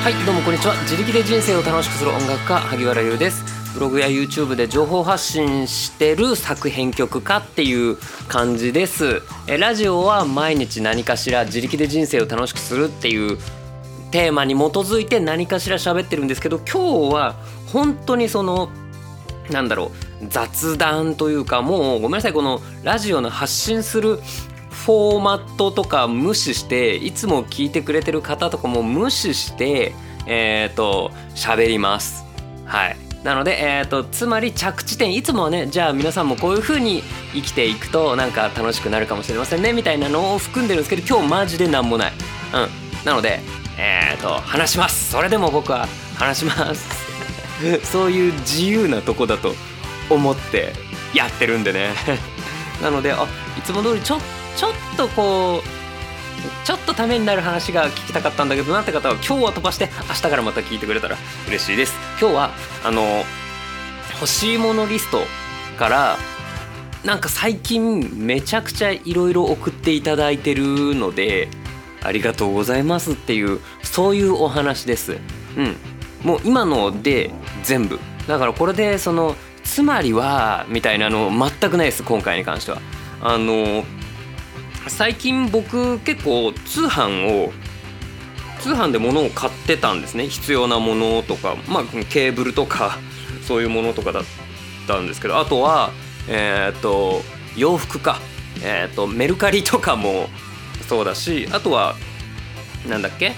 はいどうもこんにちは。自力で人生を楽しくする音楽家萩原優です。ブログや YouTube で情報発信してる作編曲家っていう感じです。えラジオは毎日何かしら自力で人生を楽しくするっていうテーマに基づいて何かしら喋ってるんですけど今日は本当にそのなんだろう雑談というかもうごめんなさいこのラジオの発信するフォーマットとか無視していつも聞いてくれてる方とかも無視してえっ、ー、と喋ります。はい。なので、えーと、つまり着地点いつもはねじゃあ皆さんもこういう風に生きていくとなんか楽しくなるかもしれませんねみたいなのを含んでるんですけど今日マジで何もない。うん。なのでえっ、ー、と話します。それでも僕は話します。そういう自由なとこだと思ってやってるんでね。なのであいつも通りちょっとちょっとこうちょっとためになる話が聞きたかったんだけどなって方は今日は飛ばして明日からまた聞いてくれたら嬉しいです。今日はあの欲しいものリストからなんか最近めちゃくちゃいろいろ送っていただいてるのでありがとうございますっていうそういうお話です。うん。もう今ので全部。だからこれでそのつまりはみたいなの全くないです今回に関しては。あの最近僕結構通販を通販で物を買ってたんですね。必要なものとかまあケーブルとか そういうものとかだったんですけどあとはえっ、と洋服か。えっ、とメルカリとかもそうだしあとはなんだっけ？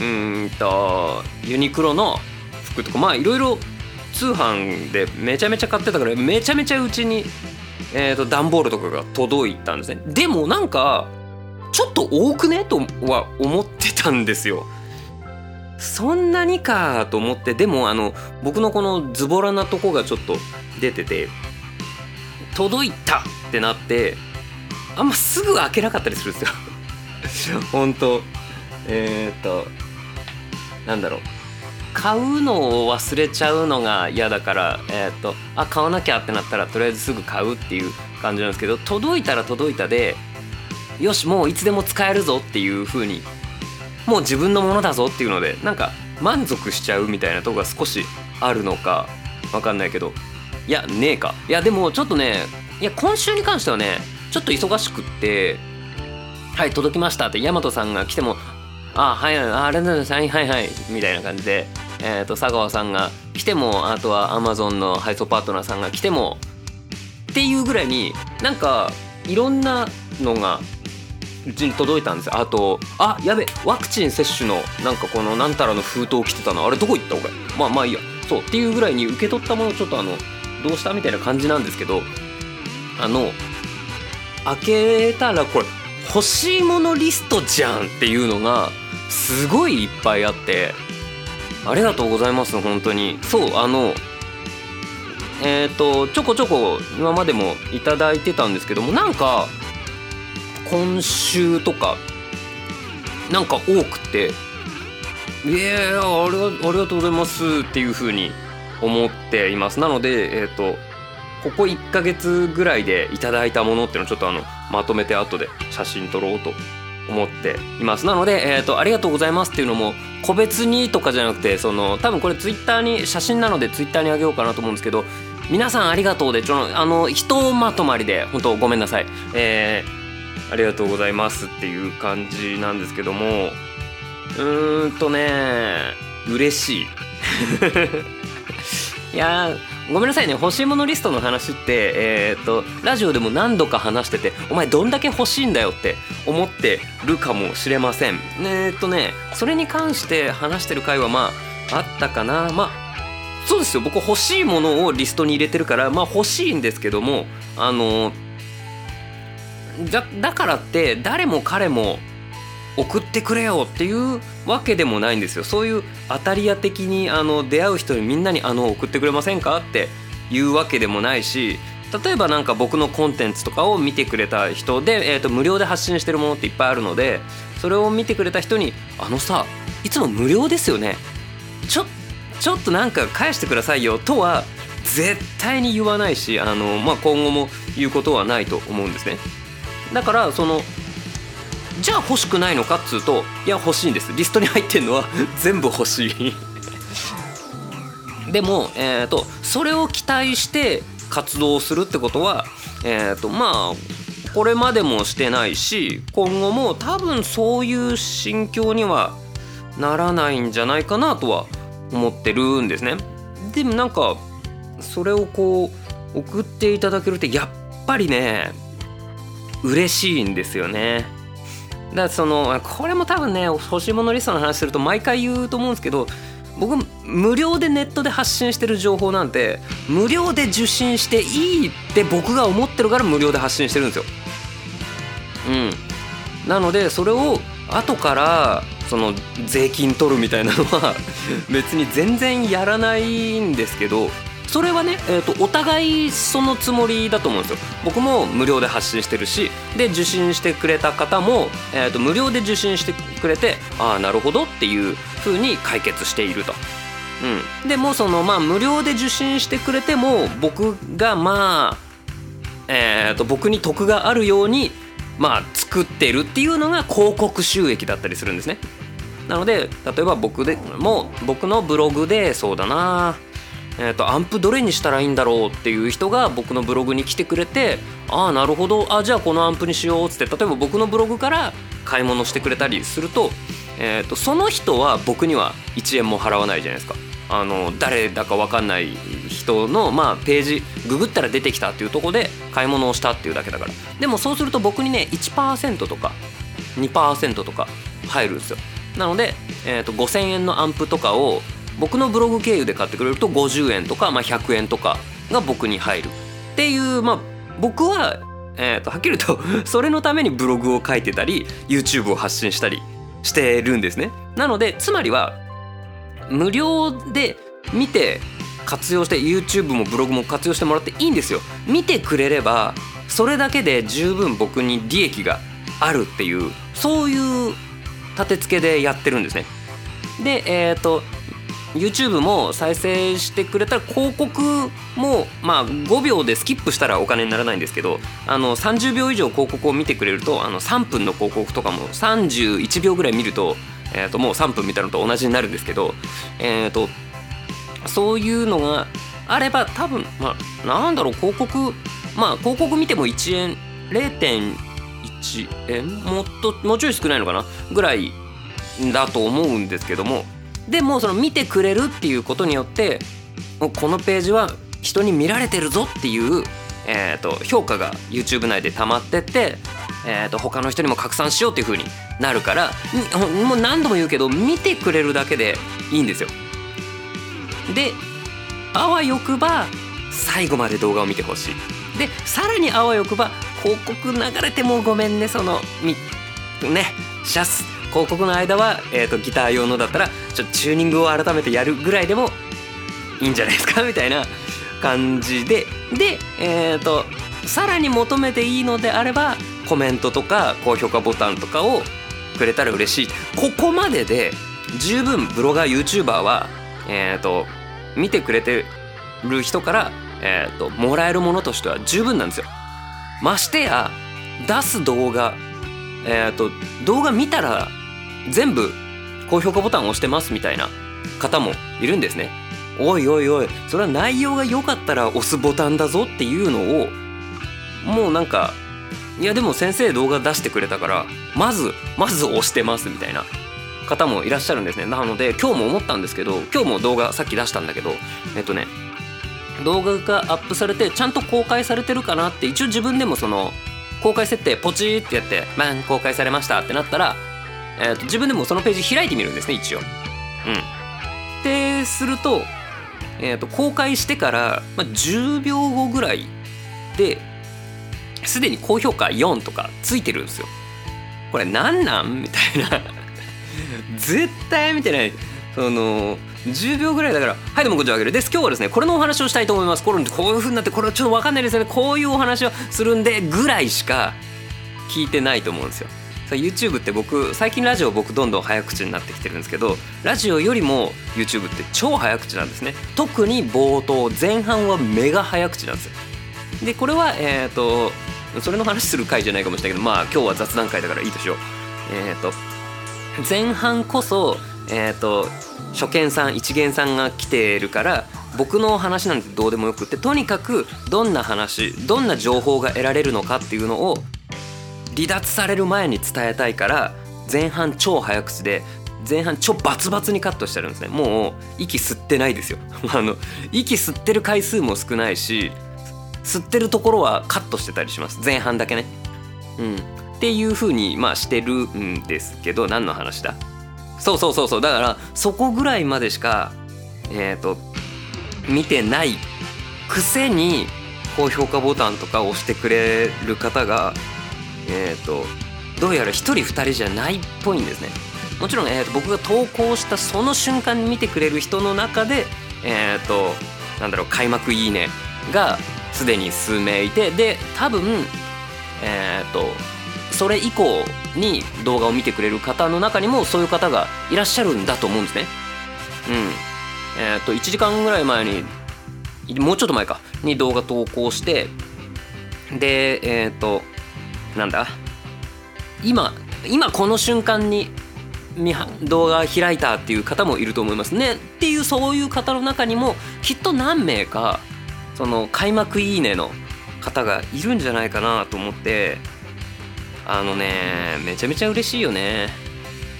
うんとユニクロの服とかまあいろいろ通販でめちゃめちゃ買ってたからめちゃめちゃうちにえーと、段ボールとかが届いたんですね。でもなんかちょっと多くね？とは思ってたんですよ。そんなにかと思ってでもあの僕のこのズボラなとこがちょっと出てて届いたってなってあんますぐ開けなかったりするんですよ。本当。えっ、ー、となんだろう。買うのを忘れちゃうのが嫌だから、えーと、あ買わなきゃってなったらとりあえずすぐ買うっていう感じなんですけど届いたら届いたでよしもういつでも使えるぞっていう風にもう自分のものだぞっていうのでなんか満足しちゃうみたいなとこが少しあるのかわかんないけどいやねえか。いやでもちょっとねいや今週に関してはねちょっと忙しくってはい届きましたって大和さんが来てもああはいああれなんです。はいはいはいみたいな感じでえーと、佐川さんが来てもあとはアマゾンの配送パートナーさんが来てもっていうぐらいになんかいろんなのがうちに届いたんですよ。あとあやべワクチン接種のなんかこのなんたらの封筒来てたのあれどこ行った俺まあまあいいや。そうっていうぐらいに受け取ったものちょっとあのどうしたみたいな感じなんですけどあの開けたらこれ欲しいものリストじゃんっていうのがすごいいっぱいあって。ありがとうございます本当に。そうあのえっ、ー、とちょこちょこ今までもいただいてたんですけどもなんか今週とかなんか多くて「いやありありがとうございます」っていうふうに思っています。なのでえっ、ー、とここ1ヶ月ぐらいでいただいたものっていうのをちょっとあのまとめて後で写真撮ろうと思っています。なので、えーと、ありがとうございますっていうのも個別にとかじゃなくてその多分これツイッターに写真なのでツイッターにあげようかなと思うんですけど皆さんありがとうでちょあのひとまとまりで本当ごめんなさい、えー、ありがとうございますっていう感じなんですけどもうーんとね嬉しい。いやごめんなさいね。欲しいものリストの話ってえー、っとラジオでも何度か話しててお前どんだけ欲しいんだよって思ってるかもしれません。えー、っとねそれに関して話してる回はまああったかな。まあそうですよ。僕欲しいものをリストに入れてるからまあ欲しいんですけどもあのだだからって誰も彼も送ってくれよっていうわけでもないんですよ。そういう当たり屋的にあの出会う人にみんなにあの送ってくれませんか？っていうわけでもないし例えばなんか僕のコンテンツとかを見てくれた人で、えー、と無料で発信してるものっていっぱいあるのでそれを見てくれた人に「あのさいつも無料ですよね。ちょちょっとなんか返してくださいよ」とは絶対に言わないしあの、まあ、今後も言うことはないと思うんですね。だからそのじゃあ欲しくないのかっつうといや欲しいんですリストに入ってるのは 全部欲しい でも、えーと、それを期待して活動するってことは、えーとまあこれまでもしてないし今後も多分そういう心境にはならないんじゃないかなとは思ってるんですね。でもなんかそれをこう送っていただけるってやっぱりね嬉しいんですよね。だそのこれも多分ね欲しいものリストの話すると毎回言うと思うんですけど僕無料でネットで発信してる情報なんて無料で受信していいって僕が思ってるから無料で発信してるんですよ。うん、なのでそれを後からその税金取るみたいなのは別に全然やらないんですけどそれはね、えーと、お互いそのつもりだと思うんですよ僕も無料で発信してるしで受信してくれた方も、えーと、無料で受信してくれてああなるほどっていう風に解決していると。うん、でもそのまあ無料で受信してくれても僕がまあ、えーと、僕に得があるようにまあ作ってるっていうのが広告収益だったりするんですね。なので例えば僕でも僕のブログでそうだなえーと、アンプどれにしたらいいんだろうっていう人が僕のブログに来てくれてああなるほど。あじゃあこのアンプにしようっつって例えば僕のブログから買い物してくれたりすると,、えーと、その人は僕には1円も払わないじゃないですか。あの誰だか分かんない人の、まあ、ページググったら出てきたっていうとこで買い物をしたっていうだけだから。でもそうすると僕にね1%とか2%とか入るんですよ。なので、えーと、と5000円のアンプとかを僕のブログ経由で買ってくれると50円とか、まあ、100円とかが僕に入るっていうまあ僕は、えー、とはっきり言うと それのためにブログを書いてたり YouTube を発信したりしてるんですね。なのでつまりは無料で見て活用して YouTube もブログも活用してもらっていいんですよ。見てくれればそれだけで十分僕に利益があるっていうそういう立て付けでやってるんですね。でえっ、ー、と YouTube も再生してくれたら広告もまあ5秒でスキップしたらお金にならないんですけどあの30秒以上広告を見てくれるとあの3分の広告とかも31秒ぐらい見ると,、えー、ともう3分見たのと同じになるんですけど、えー、とそういうのがあれば多分まあなんだろう広告まあ広告見ても1円0.1円？もっともうちょい少ないのかな？ぐらいだと思うんですけどもでもその見てくれるっていうことによってこのページは人に見られてるぞっていう、えーと、評価が YouTube 内で溜まってって、えーと、他の人にも拡散しようっていう風になるからもう何度も言うけど見てくれるだけでいいんですよ。であわよくば最後まで動画を見てほしい。でさらにあわよくば広告流れてもごめんねそのみねシャス広告の間は、えーと、ギター用のだったらちょっとチューニングを改めてやるぐらいでもいいんじゃないですか みたいな感じでで、えーと、さらに求めていいのであればコメントとか高評価ボタンとかをくれたら嬉しいここまでで十分ブロガー YouTuber は、えーと、見てくれてる人から、えーともらえるものとしては十分なんですよ。ましてや出す動画えーと、動画見たら全部高評価ボタンを押してますみたいな方もいるんですね。おいおいおいそれは内容が良かったら押すボタンだぞっていうのをもうなんかいやでも先生動画出してくれたからまずまず押してますみたいな方もいらっしゃるんですねなので今日も思ったんですけど今日も動画さっき出したんだけどえっとね動画がアップされてちゃんと公開されてるかなって一応自分でもその公開設定ポチってやって「バン公開されました」ってなったら、えーと、自分でもそのページ開いてみるんですね一応。うん。ですると,、えーと、公開してから、まあ、10秒後ぐらいですでに高評価4とかついてるんですよ。これ何なん？みたいな。絶対見てない。その10秒ぐらいだからはいどうもこんにちはあげるです。今日はですねこれのお話をしたいと思います。これこういう風になってこれはちょっと分かんないですよね。こういうお話をするんでぐらいしか聞いてないと思うんですよ。YouTube って僕最近ラジオ僕どんどん早口になってきてるんですけどラジオよりも YouTube って超早口なんですね。特に冒頭前半はメガ早口なんですよ。でこれはえっ、ー、とそれの話する回じゃないかもしれないけどまあ今日は雑談会だからいいとしよう。えっ、と前半こそえっ、と初見さん一元さんが来てるから僕の話なんてどうでもよくってとにかくどんな話どんな情報が得られるのかっていうのを離脱される前に伝えたいから前半超早口で前半超バツバツにカットしてるんですね。もう息吸ってないですよ。あの息吸ってる回数も少ないし吸ってるところはカットしてたりします。前半だけね。うん。っていう風にまあしてるんですけど何の話だ？そうそうそうそう。だからそこぐらいまでしかえっ、ー、と見てないくせに高評価ボタンとか押してくれる方がえ、ー、とどうやら1人2人じゃないっぽいんですねもちろん、えーと、僕が投稿したその瞬間に見てくれる人の中でえっ、ー、となんだろう開幕いいねがすでに数名いてで多分えっ、ー、とそれ以降に動画を見てくれる方の中にもそういう方がいらっしゃるんだと思うんですね。うんえっ、ー、と1時間ぐらい前にもうちょっと前かに動画投稿してでえっ、ー、となんだ？今今この瞬間に動画開いたっていう方もいると思いますね。っていうそういう方の中にもきっと何名かその開幕いいねの方がいるんじゃないかなと思ってあのねめちゃめちゃ嬉しいよね。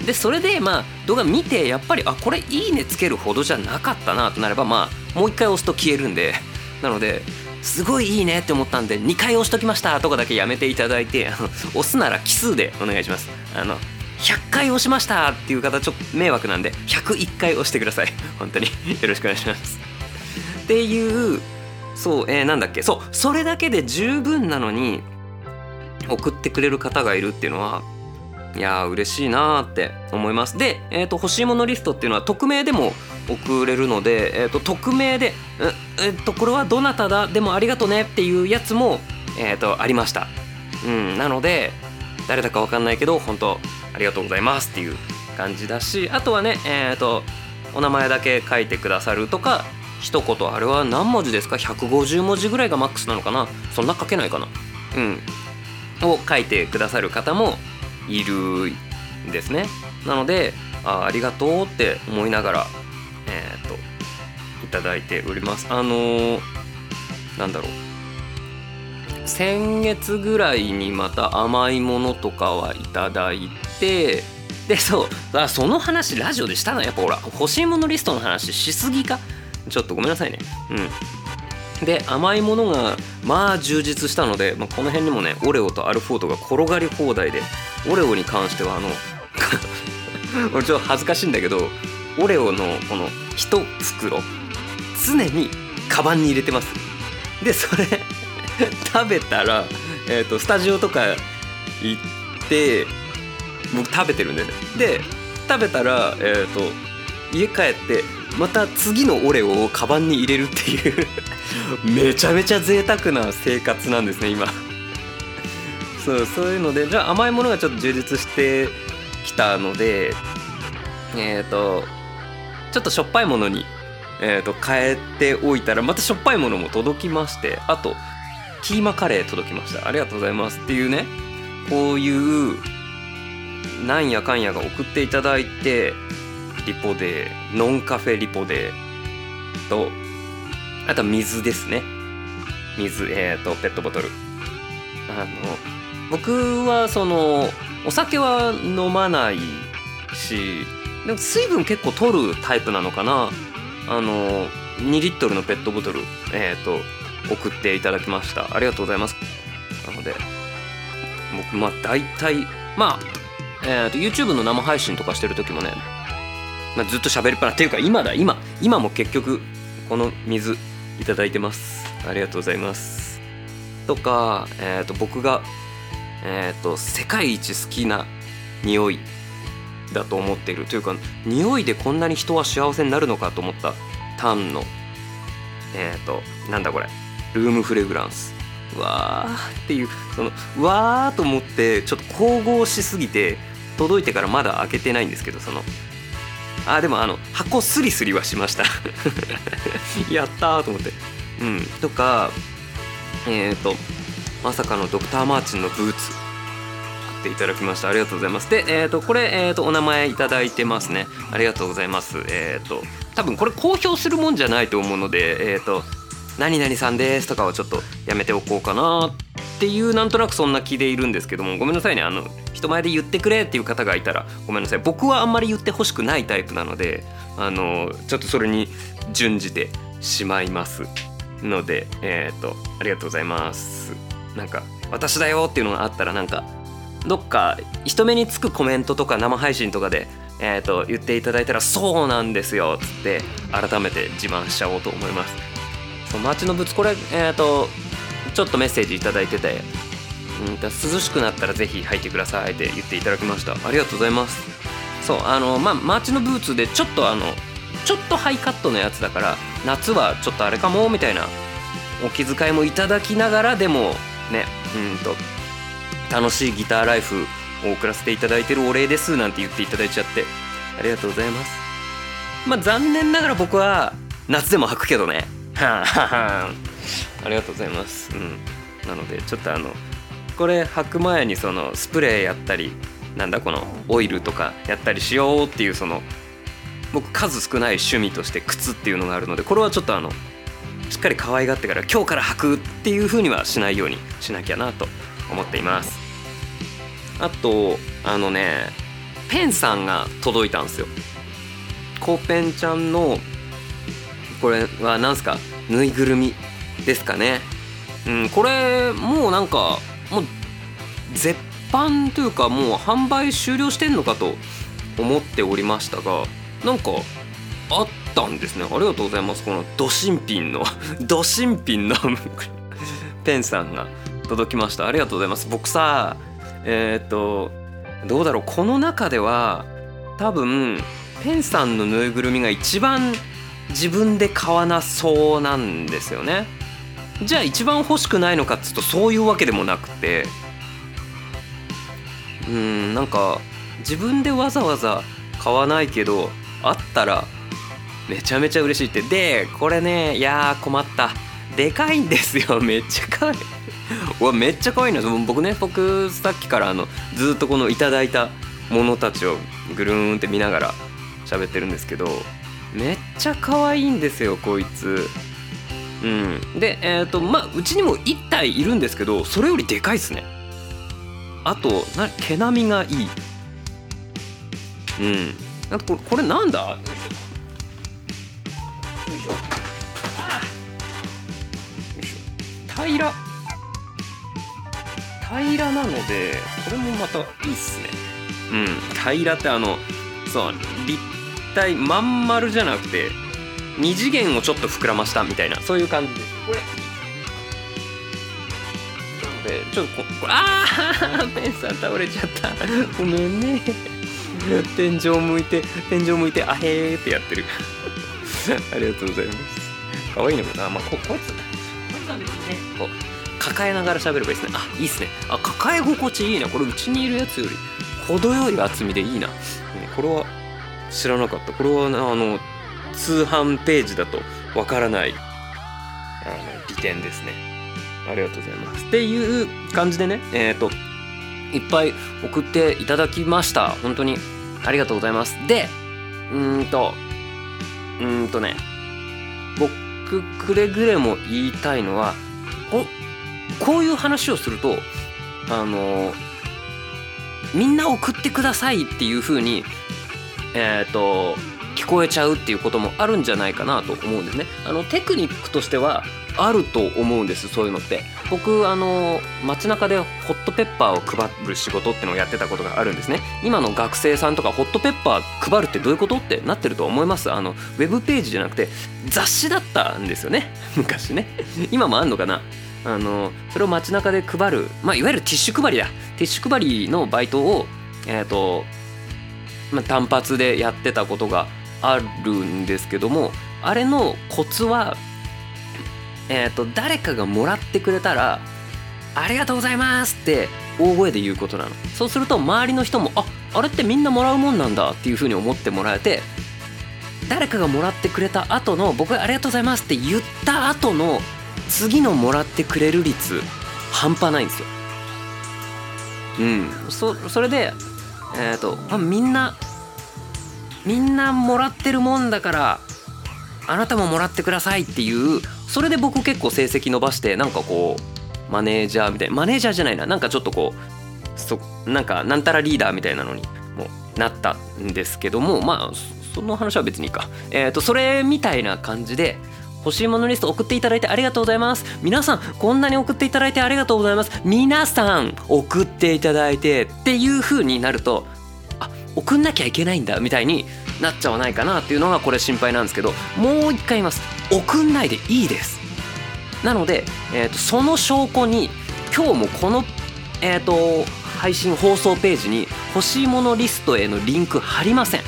でそれでまあ動画見てやっぱりあこれいいねつけるほどじゃなかったなとなればまあもう一回押すと消えるんで。なのですごいいいねって思ったんで2回押しときましたとかだけやめていただいて押すなら奇数でお願いします。あの100回押しましたっていう方ちょっと迷惑なんで101回押してください。本当に。よろしくお願いします。っていうそうえー、なんだっけ。そうそれだけで十分なのに送ってくれる方がいるっていうのはいやー嬉しいなーって思います。で、えーと、欲しいものリストっていうのは匿名でも送れるので、えーと、匿名で「えっ、ー、とこれはどなただ？でもありがとね」っていうやつも、えーと、ありました、うん、なので誰だか分かんないけど本当ありがとうございますっていう感じだしあとはねえっ、ー、とお名前だけ書いてくださるとか一言あれは何文字ですか？150文字ぐらいがマックスなのかな？そんな書けないかな？うん。を書いてくださる方もいるんですね。なのであありがとうって思いながらえっ、といただいております。あのー、なんだろう。先月ぐらいにまた甘いものとかはいただいてでそうあその話ラジオでしたな。やっぱほら欲しいものリストの話しすぎか。ちょっとごめんなさいね。うん。で甘いものがまあ充実したので、まあ、この辺にもねオレオとアルフォートが転がり放題でオレオに関してはあの 俺ちょっと恥ずかしいんだけどオレオのこの1袋常にカバンに入れてます。でそれ食べたら、えーと、スタジオとか行って僕食べてるんでね。で食べたら、えーと家帰ってまた次のオレオをカバンに入れるっていうめちゃめちゃ贅沢な生活なんですね今。そうそういうのでじゃあ甘いものがちょっと充実してきたのでえっ、ー、とちょっとしょっぱいものに、えーと、変えておいたらまたしょっぱいものも届きましてあとキーマカレー届きました。ありがとうございます。っていうねこういうなんやかんやが送っていただいてリポデーノンカフェリポデーとあとは水ですね。水えっ、ー、とペットボトル。あの僕はそのお酒は飲まないしでも水分結構取るタイプなのかな。あの2リットルのペットボトルえっ、ー、と送っていただきました。ありがとうございます。なので僕まあ大体まあ、えーと、YouTube の生配信とかしてる時もね、まあ、ずっと喋りっぱなっていうか今だ今今も結局この水いただいてます。ありがとうございます。とか、えーと、僕が、えーと、世界一好きな匂いだと思っているというか匂いでこんなに人は幸せになるのかと思ったタンのえっ、ー、となんだこれルームフレグランス。わーっていうそのわーと思ってちょっと神々しすぎて届いてからまだ開けてないんですけどその。あでもあの箱スリスリはしました。やったーと思って。うん。とかえっ、ー、とまさかのドクター・マーチンのブーツ。買っていただきました。ありがとうございます。でえっ、ー、とこれえ、ー、とお名前いただいてますね。ありがとうございます。えっ、ー、と多分これ公表するもんじゃないと思うのでえっ、と何々さんですとかはちょっとやめておこうかなっていうなんとなくそんな気でいるんですけどもごめんなさいね。あの人前で言ってくれっていう方がいたらごめんなさい。僕はあんまり言ってほしくないタイプなのであのちょっとそれに準じてしまいますのでえっ、ー、とありがとうございます。なんか私だよっていうのがあったらなんかどっか人目につくコメントとか生配信とかでえーと、言っていただいたら「そうなんですよ」っつって改めて自慢しちゃおうと思います。そう街のぶつこれえっ、ー、とちょっとメッセージ頂いててうん涼しくなったらぜひ履いてくださいって言っていただきました。ありがとうございます。そうあのまあマーチンのブーツでちょっとあのちょっとハイカットのやつだから夏はちょっとあれかもみたいなお気遣いもいただきながらでもねうんと楽しいギターライフを送らせていただいてるお礼ですなんて言っていただいちゃってありがとうございます。まあ残念ながら僕は夏でも履くけどね。はあありがとうございます。うん。なのでちょっとあのこれ履く前にそのスプレーやったりなんだこのオイルとかやったりしようっていうその僕数少ない趣味として靴っていうのがあるのでこれはちょっとあのしっかり可愛がってから今日から履くっていう風にはしないようにしなきゃなと思っています。あとあのねペンさんが届いたんですよ。コーペンちゃんのこれは何すか？ぬいぐるみですかね。うんこれもうなんかもう絶版というかもう販売終了してんのかと思っておりましたがなんかあったんですね。ありがとうございます。このド新品の ド新品の ペンさんが届きました。ありがとうございます。僕さえっ、とどうだろう。この中では多分ペンさんのぬいぐるみが一番自分で買わなそうなんですよね。じゃあ一番欲しくないのかっつうとそういうわけでもなくて。うんなんか自分でわざわざ買わないけどあったらめちゃめちゃ嬉しいって。でこれねいや困った。でかいんですよ。めっちゃ可愛い。うわめっちゃ可愛いの。僕ね僕さっきからあのずっとこのいただいたものたちをぐるーんって見ながら喋ってるんですけどめっちゃ可愛いんですよこいつ。うん。でえっ、ー、とまあうちにも1体いるんですけどそれよりでかいっすね。あとな毛並みがいい。うん。あとこれこれなんだ？よいしょ。平ら平。らなのでこれもまたいいっすね。うん。平らってあのそう立体まん丸じゃなくて2次元をちょっと膨らましたみたいなそういう感じです。これ。なのでちょっとここれああペンさん倒れちゃった。ごめんね。天井向いて天井向いてあへーってやってる ありがとうございます。可愛いのかな？まあここいつこいつは別にね。こう抱えながら喋ればいいですね。あいいっすね。あ抱え心地いいなこれうちにいるやつより程よい厚みでいいな、これは知らなかった。これはあの通販ページだとわからないあの利点ですね。ありがとうございます。っていう感じでねえっ、ー、といっぱい送っていただきました。本当にありがとうございます。でうんとうんとね僕くれぐれも言いたいのはここういう話をするとあのみんな送ってくださいっていう風にえっ、ー、と聞こえちゃうっていうこともあるんじゃないかなと思うんですね。あのテクニックとしてはあると思うんですそういうのって。僕あの街中でホットペッパーを配る仕事ってのをやってたことがあるんですね。今の学生さんとかホットペッパー配るってどういうことってなってると思います。あのウェブページじゃなくて雑誌だったんですよね。昔ね。今もあんのかな？あのそれを街中で配る、まあ、いわゆるティッシュ配りだ。ティッシュ配りのバイトを、えーとまあ、単発でやってたことがあるんですけどもあれのコツは、えーと、誰かがもらってくれたら「ありがとうございます」って大声で言うことなの。そうすると周りの人も「ああれってみんなもらうもんなんだ」っていうふうに思ってもらえて誰かがもらってくれた後の僕「ありがとうございます」って言った後の次のもらってくれる率半端ないんですよ。うん。そそれでえっ、と、まあ、みんなみんなもらってるもんだからあなたももらってくださいっていうそれで僕結構成績伸ばしてなんかこうマネージャーみたいなマネージャーじゃないななんかちょっとこうそなんかなんたらリーダーみたいなのにもなったんですけどもまあその話は別にいいか。えっ、とそれみたいな感じで欲しいものリスト送っていただいてありがとうございます。皆さんこんなに送っていただいてありがとうございます。皆さん送っていただいてっていう風になると送んなきゃいけないんだみたいになっちゃわないかなっていうのがこれ心配なんですけどもう一回言います。送んないでいいです。なので、えー、とその証拠に今日もこの、えー、と配信放送ページに欲しいものリストへのリンク貼りません。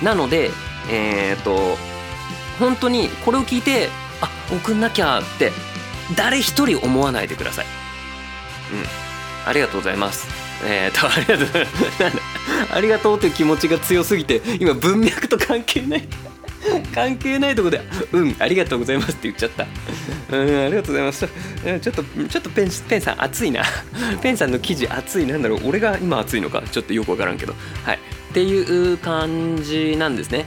うん。なのでえっ、ー、と本当にこれを聞いてあ送んなきゃって誰一人思わないでください。うん。ありがとうございます。えー、とありがとう。ございますありがとうっていう気持ちが強すぎて今文脈と関係ない。関係ないとこで「うんありがとうございます」って言っちゃった。うんありがとうございます。ちょっとちょっとペンペンさん熱いな。ペンさんの記事熱い。なんだろう。俺が今熱いのか？ちょっとよくわからんけど。はい。っていう感じなんですね。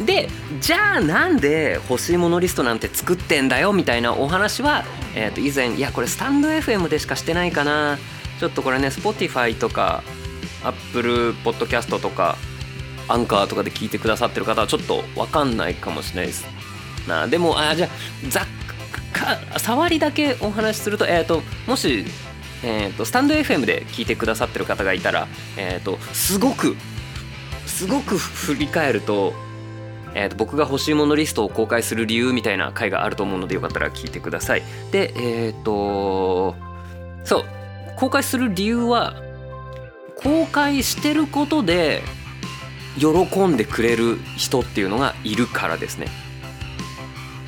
でじゃあなんで欲しいものリストなんて作ってんだよみたいなお話は、えー、と以前いやこれスタンド FM でしかしてないかな。ちょっとこれね Spotify とか Apple Podcast とかアンカーとかで聞いてくださってる方はちょっと分かんないかもしれないです。なでもあじゃあざっか触りだけお話しすると,、えーと、もし、えーと、スタンド FM で聞いてくださってる方がいたら、えーと、すごくすごく振り返ると,、えー、と僕が欲しいものリストを公開する理由みたいな回があると思うのでよかったら聞いてください。でえっ、ー、とそう公開する理由は公開してることで喜んでくれる人っていうのがいるからですね。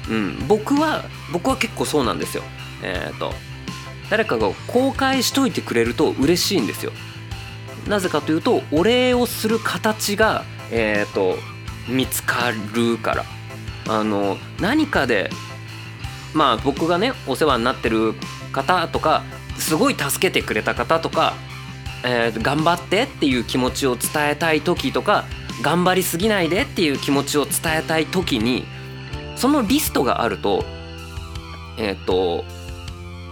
うん、僕は僕は結構そうなんですよ。えっ、ー、と誰かが公開しといてくれると嬉しいんですよ。なぜかというとお礼をする形がえっ、ー、と見つかるからあの何かでまあ僕がねお世話になってる方とかすごい助けてくれた方とか、えー、頑張ってっていう気持ちを伝えたい時とか頑張りすぎないでっていう気持ちを伝えたい時にそのリストがあるとえっ、ー、と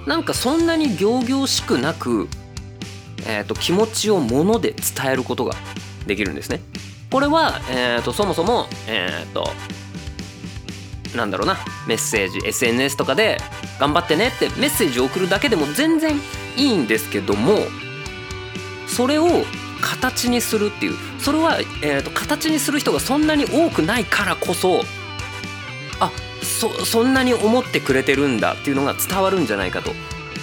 なんかそんなに仰々しくなく、えーと、気持ちをもので伝えることができるんですね。これは、えーと、そもそも、えっ、ー、となんだろうなメッセージ SNS とかで「頑張ってね」ってメッセージを送るだけでも全然いいんですけどもそれを形にするっていうそれは、えーと、形にする人がそんなに多くないからこそあそそんなに思ってくれてるんだっていうのが伝わるんじゃないかと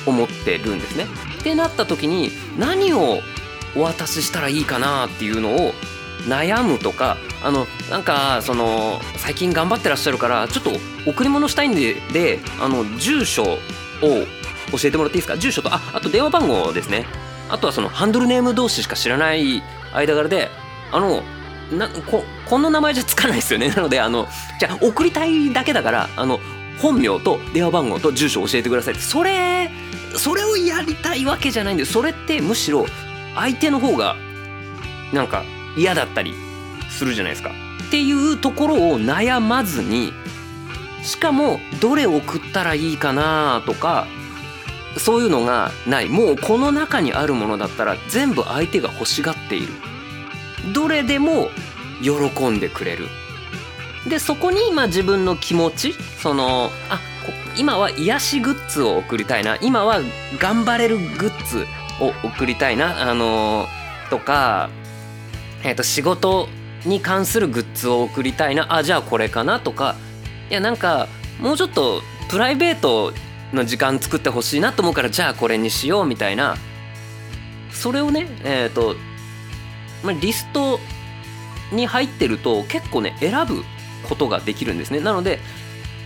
思ってるんですね。ってなった時に何をお渡ししたらいいかなっていうのを悩むとかあのなんかその最近頑張ってらっしゃるからちょっと贈り物したいんでであの住所を教えてもらっていいですか？住所とああと電話番号ですね。あとはそのハンドルネーム同士しか知らない間柄であのなここの名前じゃつかないですよね。なのであのじゃあ送りたいだけだからあの本名と電話番号と住所を教えてくださいって。それそれをやりたいわけじゃないんでそれってむしろ相手の方がなんか嫌だったりするじゃないですか。っていうところを悩まずにしかもどれ送ったらいいかなとかそういうのがない。もうこの中にあるものだったら全部相手が欲しがっている。どれでも喜んでくれる。でそこに今自分の気持ちそのあ今は癒しグッズを送りたいな。今は頑張れるグッズを送りたいなあのー、とか、えー、と仕事に関するグッズを送りたいなあじゃあこれかなとかいやなんかもうちょっとプライベートの時間作ってほしいなと思うからじゃあこれにしようみたいなそれをねえっ、ー、と、まあ、リストに入ってると結構ね選ぶことができるんですね。なので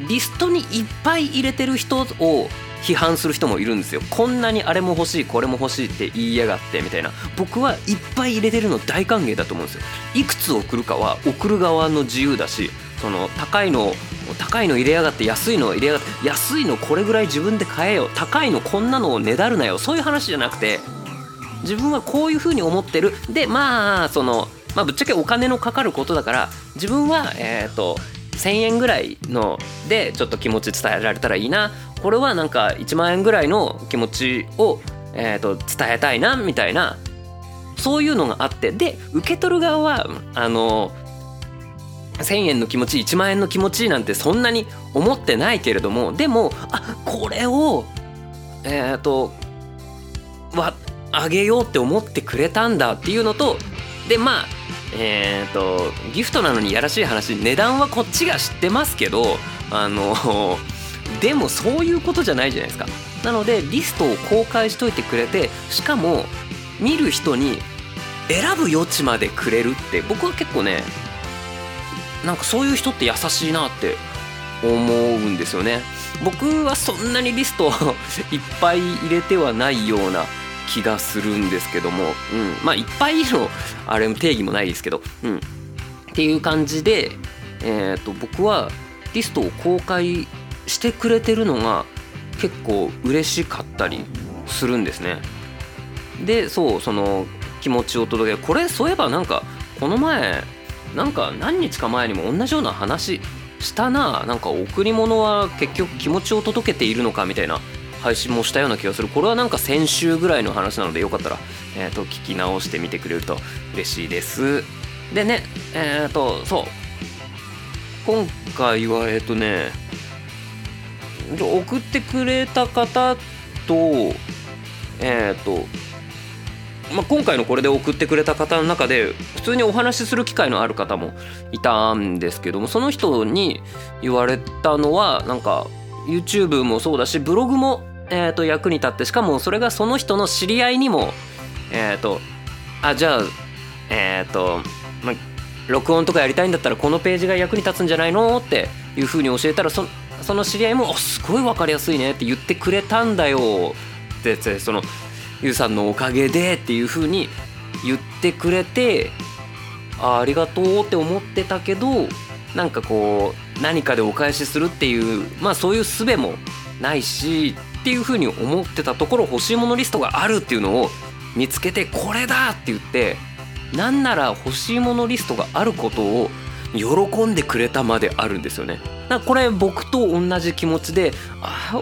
リストにいっぱい入れてる人を批判する人もいるんですよ。こんなにあれも欲しいこれも欲しいって言いやがってみたいな。僕はいっぱい入れてるの大歓迎だと思うんですよ。いくつ送るかは送る側の自由だしその高いの高いの入れやがって安いの入れやがって安いのこれぐらい自分で買えよ。高いのこんなのをねだるなよ。そういう話じゃなくて自分はこういうふうに思ってる。でまあそのまあぶっちゃけお金のかかることだから自分はえっ、ー、と1,000円ぐらいのでちょっと気持ち伝えられたらいいな。これはなんか1万円ぐらいの気持ちを、えーと、伝えたいなみたいな。そういうのがあって。で受け取る側はあの1,000円の気持ち1万円の気持ちなんてそんなに思ってないけれども。でもあこれをえっ、ー、とはあげようって思ってくれたんだっていうのとでまあえっ、ー、とギフトなのにやらしい話値段はこっちが知ってますけどあの でもそういうことじゃないじゃないですか。なのでリストを公開しといてくれてしかも見る人に選ぶ余地までくれるって僕は結構ねなんかそういう人って優しいなって思うんですよね。僕はそんなにリストを いっぱい入れてはないような気がするんですけども、うん、まあいっぱいのあれも定義もないですけど、うん、っていう感じで、えーと、僕はリストを公開してくれてるのが結構嬉しかったりするんですね。でそうその気持ちを届け。これそういえばなんかこの前なんか何日か前にも同じような話したな。なんか贈り物は結局気持ちを届けているのかみたいな配信もしたような気がする。これはなんか先週ぐらいの話なのでよかったら、えー、と聞き直してみてくれると嬉しいです。でねえっ、ー、とそう。今回はえっ、ー、とね送ってくれた方とえっ、ー、とまあ、今回のこれで送ってくれた方の中で普通にお話しする機会のある方もいたんですけどもその人に言われたのはなんか YouTube もそうだしブログもえー、と役に立ってしかもそれがその人の知り合いにもえっ、ー、とあじゃあえっ、ー、と、ま録音とかやりたいんだったらこのページが役に立つんじゃないのっていうふうに教えたらそその知り合いも「すごい分かりやすいね」って言ってくれたんだよ。ってそのゆうさんのおかげでっていうふうに言ってくれてあありがとうって思ってたけどなんかこう何かでお返しするっていうまあそういう術もないしっていうふうに思ってたところ欲しいものリストがあるっていうのを見つけてこれだって言ってなんなら欲しいものリストがあることを喜んでくれたまであるんですよね。だこれ僕と同じ気持ちであ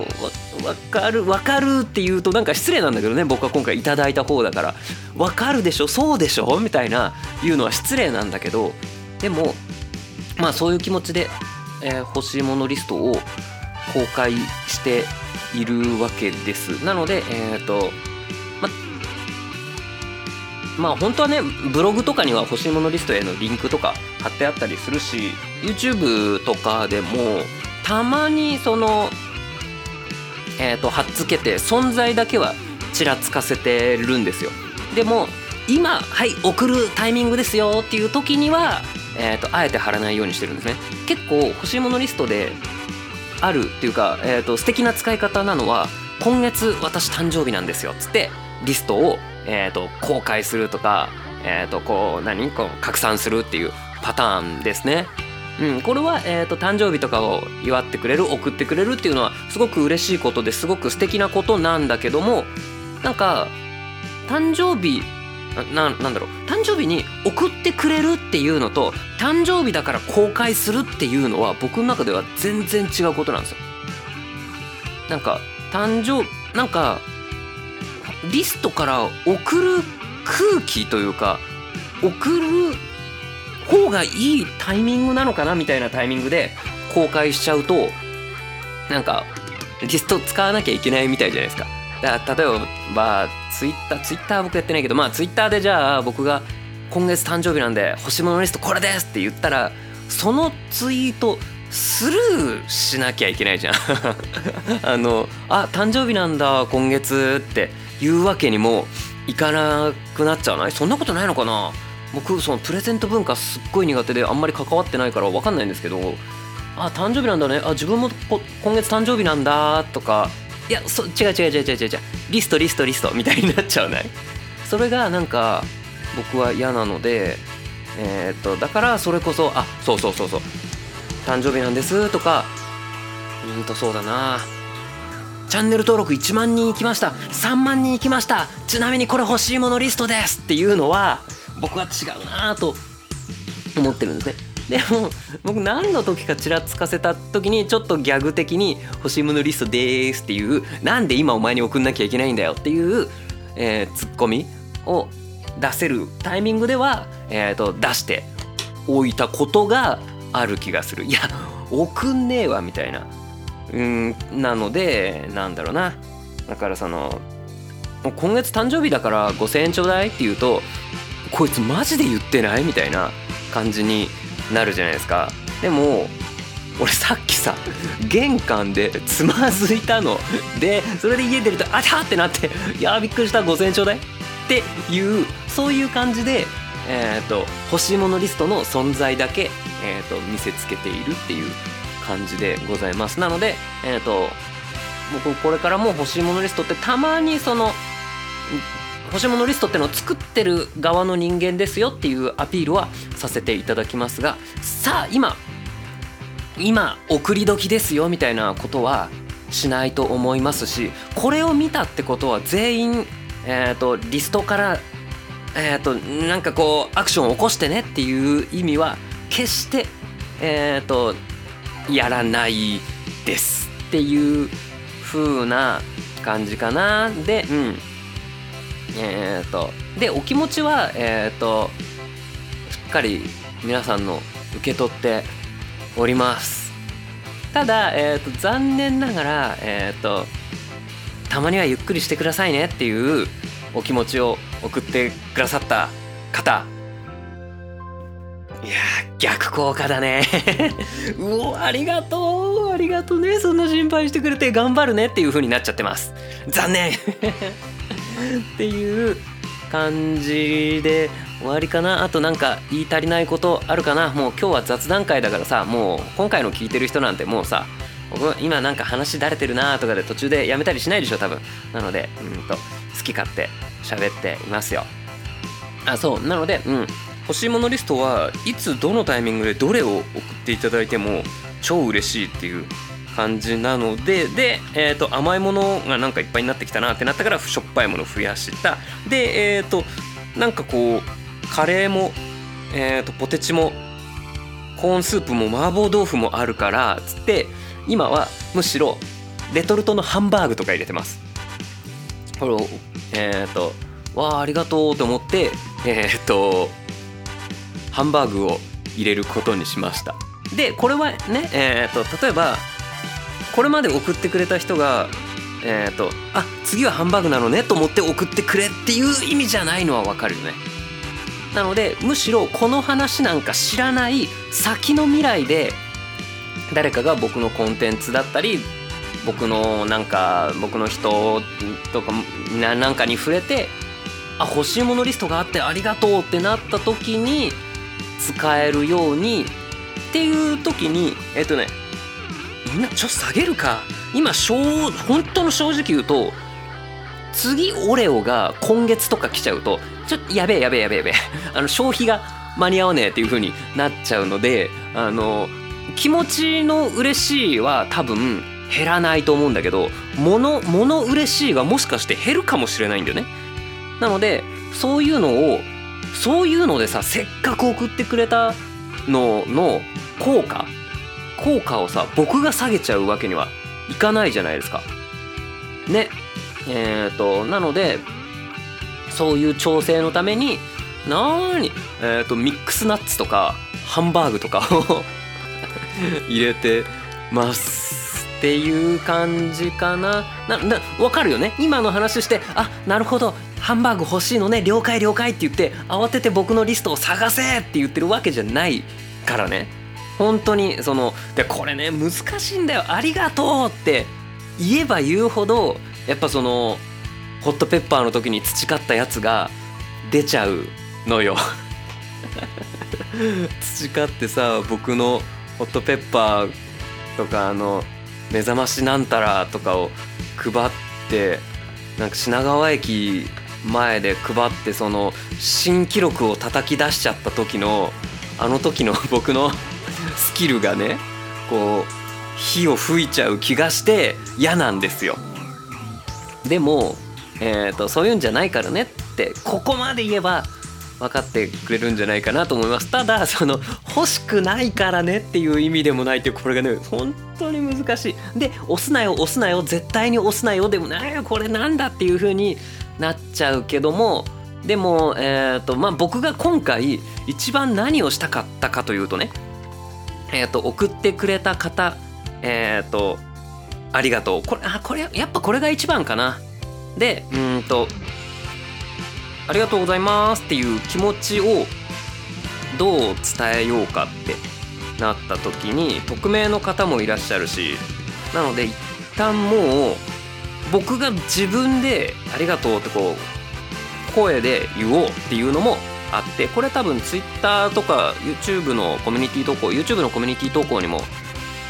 わかるわかるって言うとなんか失礼なんだけどね僕は今回いただいた方だから。わかるでしょ？そうでしょ？みたいな言うのは失礼なんだけどでもまあそういう気持ちで、えー、欲しいものリストを公開ているわけです。なのでえっ、ー、とままあ本当はねブログとかには欲しいものリストへのリンクとか貼ってあったりするし YouTube とかでもたまにそのえっ、ー、と貼っつけて存在だけはちらつかせてるんですよ。でも今はい送るタイミングですよっていう時には、えーとあえて貼らないようにしてるんですね。結構欲しいものリストであるっていうか、えーと、素敵な使い方なのは今月私誕生日なんですよっつってリストを、えーと、公開するとか、えーと、こう何？こう拡散するっていうパターンですね。うん、これは、えー、と誕生日とかを祝ってくれる送ってくれるっていうのはすごく嬉しいことですごく素敵なことなんだけどもなんか誕生日ななんだろう誕生日に送ってくれるっていうのと誕生日だから公開するっていうのは僕の中では全然違うことなんですよ。なんか誕生なんかリストから送る空気というか送る方がいいタイミングなのかなみたいなタイミングで公開しちゃうとなんかリスト使わなきゃいけないみたいじゃないですか。だから例えば、まあ、ツイッターツイッター僕やってないけどまあツイッターでじゃあ僕が今月誕生日なんで欲しいものリストこれですって言ったらそのツイートスルーしなきゃいけないじゃん。あのあ誕生日なんだ今月って言うわけにもいかなくなっちゃわない？そんなことないのかな？僕そのプレゼント文化すっごい苦手であんまり関わってないから分かんないんですけどあ誕生日なんだね。あ自分も今月誕生日なんだとかいやそ違う違う違う違う違う違う。リストリストリストみたいになっちゃうない？それがなんか僕は嫌なのでえー、っとだからそれこそあそうそうそうそう。誕生日なんですとか。うんとそうだな。チャンネル登録1万人いきました。3万人いきました。ちなみにこれ欲しいものリストですっていうのは僕は違うなと思ってるんですね。でも僕何の時かちらつかせた時にちょっとギャグ的に「欲しいものリストです」っていう「なんで今お前に送んなきゃいけないんだよ」っていう、えー、ツッコミを出せるタイミングでは、えーと、出しておいたことがある気がする。いや送んねえわみたいな。うんなのでなんだろうな。だからその今月誕生日だから5,000円ちょうだいって言うとこいつマジで言ってないみたいな感じになるじゃないですか。でも俺さっきさ玄関でつまずいたの。でそれで家出るとあちゃってなって「いやびっくりした5,000円ちょうだい」っていうそういう感じで、えーと、欲しいものリストの存在だけ、えーと、見せつけているっていう感じでございます。なので、えーと、僕これからも欲しいものリストってたまにその欲しいものリストってのを作ってる側の人間ですよっていうアピールはさせていただきますがさあ今今送り時ですよみたいなことはしないと思いますしこれを見たってことは全員、えーと、リストから、えーと、なんかこうアクションを起こしてねっていう意味は決して、えーとやらないですっていう風な感じかな。でうん。えっ、ー、とでお気持ちはえっ、ー、とっかり皆さんの受け取っております。ただ、えーと、残念ながら、えーと、たまにはゆっくりしてくださいねっていうお気持ちを送ってくださった方。いや逆効果だね。うおありがとうありがとうね。そんな心配してくれて頑張るねっていう風になっちゃってます。残念。っていう感じで終わりかな？あとなんか言い足りないことあるかな？もう今日は雑談会だからさもう今回の聞いてる人なんてもうさ僕今なんか話だれてるなとかで途中でやめたりしないでしょ多分。なのでうんと好き勝手喋っていますよ。あそう。なのでうん。欲しいものリストはいつどのタイミングでどれを送っていただいても超嬉しいっていう感じなのでで、えーと、甘いものがなんかいっぱいになってきたなってなったからしょっぱいもの増やした。でえっ、ー、となんかこうカレーも、えーと、ポテチもコーンスープも麻婆豆腐もあるからつって今はむしろレトルトのハンバーグとか入れてます。これをえっ、ー、とわあありがとうと思ってえっ、ー、とハンバーグを入れることにしました。でこれはねえっ、ー、と例えばこれまで送ってくれた人がえっ、とあ次はハンバーグなのねと思って送ってくれっていう意味じゃないのはわかるよね。なのでむしろこの話なんか知らない先の未来で誰かが僕のコンテンツだったり僕のなんか僕の人とかなんかに触れてあ欲しいものリストがあってありがとうってなった時に使えるようにっていう時にえっとねみんなちょっと下げるか。今本当の正直言うと次オレオが今月とか来ちゃうとちょっとやべえやべえやべえやべえ あの消費が間に合わねえっていう風になっちゃうのであの気持ちの嬉しいは多分減らないと思うんだけど物物嬉しいがもしかして減るかもしれないんだよねなのでそういうのをそういうのでさせっかく送ってくれたのの効果効果をさ僕が下げちゃうわけにはいかないじゃないですか。ね。えっ、ー、となのでそういう調整のためになに、えーと、ミックスナッツとかハンバーグとかを 入れてますっていう感じかな。なな分かるよね？今の話してあなるほど。ハンバーグ欲しいのね。了解了解って言って慌てて僕のリストを探せって言ってるわけじゃないからね。本当にそのでこれね難しいんだよ。ありがとうって言えば言うほどやっぱそのホットペッパーの時に培ったやつが出ちゃうのよ。培ってさ僕のホットペッパーとかあの目覚ましなんたらとかを配ってなんか品川駅前で配ってその新記録を叩き出しちゃった時のあの時の 僕のスキルがねこう火を吹いちゃう気がして嫌なんですよ。でも、えーと、そういうんじゃないからねってここまで言えば分かってくれるんじゃないかなと思います。ただその欲しくないからねっていう意味でもないっていうこれがね本当に難しい。で押すなよ押すなよ絶対に押すなよでもないこれなんだっていう風になっちゃうけどもでも、えーとまあ、僕が今回一番何をしたかったかというとね、えーと、送ってくれた方えっ、ー、とありがとう。これあこれやっぱこれが一番かな。でうんとありがとうございますっていう気持ちをどう伝えようかってなった時に匿名の方もいらっしゃるしなので一旦もう僕が自分で「ありがとう」ってこう声で言おうっていうのもあってこれ多分 Twitter とか YouTube のコミュニティ投稿 YouTube のコミュニティ投稿にも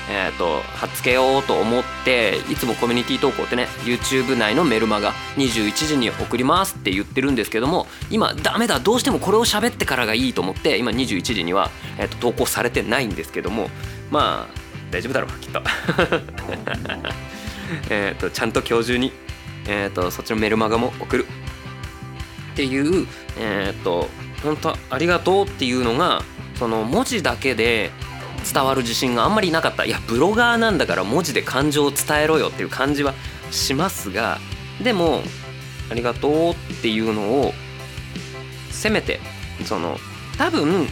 えーと、貼っつけようと思っていつもコミュニティ投稿ってね YouTube 内のメルマガ21時に送りますって言ってるんですけども今ダメだどうしてもこれを喋ってからがいいと思って今21時には、えーと、投稿されてないんですけどもまあ大丈夫だろうきっと。えとちゃんと今日中に、えーと、そっちのメルマガも送る。っていうえっ、ー、と本当ありがとうっていうのがその文字だけで伝わる自信があんまりなかった。いやブロガーなんだから文字で感情を伝えろよっていう感じはしますがでもありがとうっていうのをせめてその多分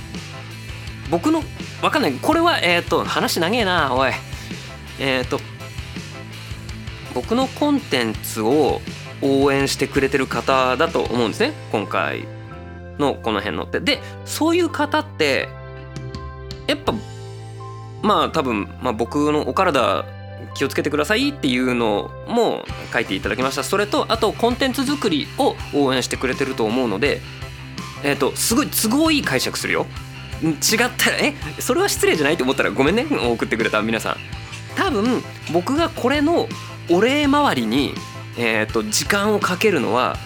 僕のわかんない。これはえっ、ー、と話長えなおい。えっ、ー、と僕のコンテンツを応援してくれてる方だと思うんですね。今回のこの辺のって。でそういう方ってやっぱまあ多分、まあ、僕のお体気をつけてくださいっていうのも書いていただきました。それとあとコンテンツ作りを応援してくれてると思うのでえっ、ー、とすごい都合いい解釈するよ。違ったらえそれは失礼じゃないと思ったらごめんね。送ってくれた皆さん。多分僕がこれのお礼回りに、えーと、時間をかけるのは、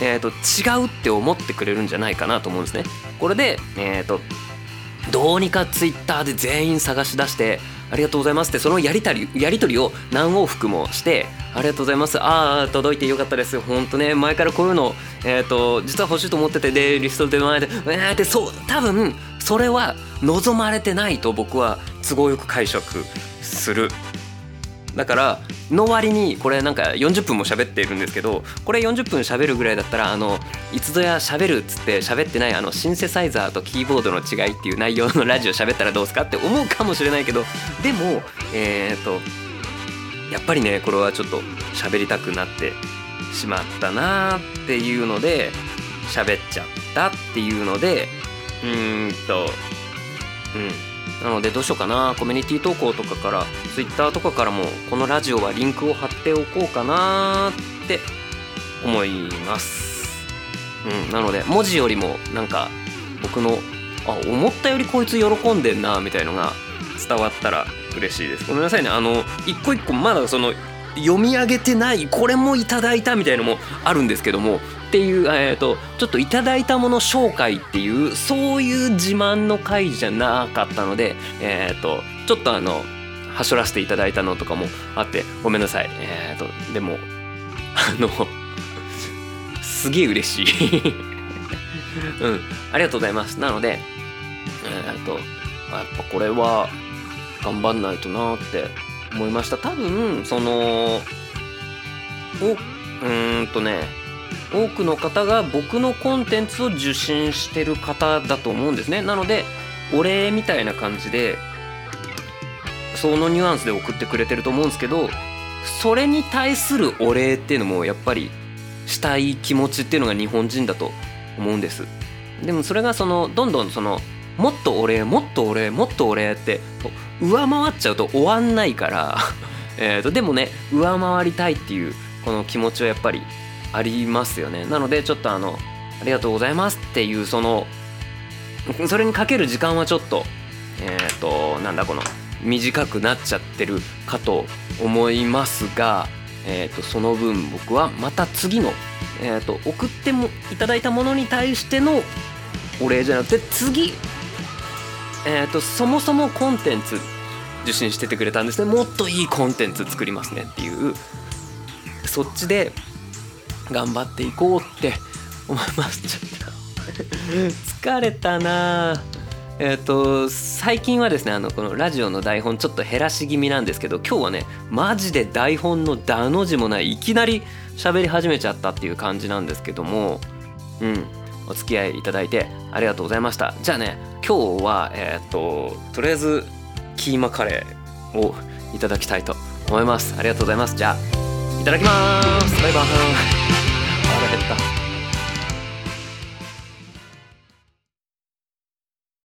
えーと、違うって思ってくれるんじゃないかなと思うんですね。これで、えーとどうにかツイッターで全員探し出してありがとうございますってそのやりたりやり取りを何往復もしてありがとうございます。ああ届いてよかったです。ほんとね前からこういうのえっ、ー、と実は欲しいと思っててでリストで前でえーってそう多分それは望まれてないと僕は都合よく解釈する。だからの割にこれなんか40分も喋っているんですけどこれ40分喋るぐらいだったらあのいつぞや喋るっつって喋ってないあのシンセサイザーとキーボードの違いっていう内容のラジオ喋ったらどうすかって思うかもしれないけどでもえっ、とやっぱりねこれはちょっと喋りたくなってしまったなっていうので喋っちゃったっていうのでうーんとうん。なのでどうしようかな。コミュニティ投稿とかから Twitter とかからもこのラジオはリンクを貼っておこうかなって思います。うんなので文字よりもなんか僕のあ思ったよりこいつ喜んでんなみたいのが伝わったら嬉しいです。ごめんなさいね。あの一個一個まだその読み上げてないこれもいただいたみたいのもあるんですけどもっていう、えーと、ちょっといただいたもの紹介っていうそういう自慢の回じゃなかったので、えーと、ちょっとあのはしょらせていただいたのとかもあってごめんなさい。えっ、ー、とでもあのすげえ嬉しい。うん。ありがとうございます。なのでえっ、とやっぱこれは頑張んないとなって思いました。多分そのおうんとね多くの方が僕のコンテンツを受信してる方だと思うんですね。なのでお礼みたいな感じでそのニュアンスで送ってくれてると思うんですけどそれに対するお礼っていうのもやっぱりしたい気持ちっていうのが日本人だと思うんです。でもそれがそのどんどんそのもっとお礼もっとお礼もっとお礼って上回っちゃうと終わんないから。えとでもね上回りたいっていうこの気持ちはやっぱりありますよね。なのでちょっとあのありがとうございますっていうそのそれにかける時間はちょっとえっ、ー、となんだこの短くなっちゃってるかと思いますが、えーと、その分僕はまた次の、えーと、送ってもいただいたものに対してのお礼じゃなくて次、えーとそもそもコンテンツ受信しててくれたんですね。もっといいコンテンツ作りますねっていうそっちで頑張っていこうって思います。ちょっと疲れたな。えっ、ー、と最近はですねあのこのラジオの台本ちょっと減らし気味なんですけど今日はねマジで台本の「だ」の字もないいきなり喋り始めちゃったっていう感じなんですけどもうん。お付き合いいただいてありがとうございました。じゃあね今日はえっ、ー、ととりあえずキーマカレーをいただきたいと思います。ありがとうございます。じゃあいただきます。バイバーイ。腹減った。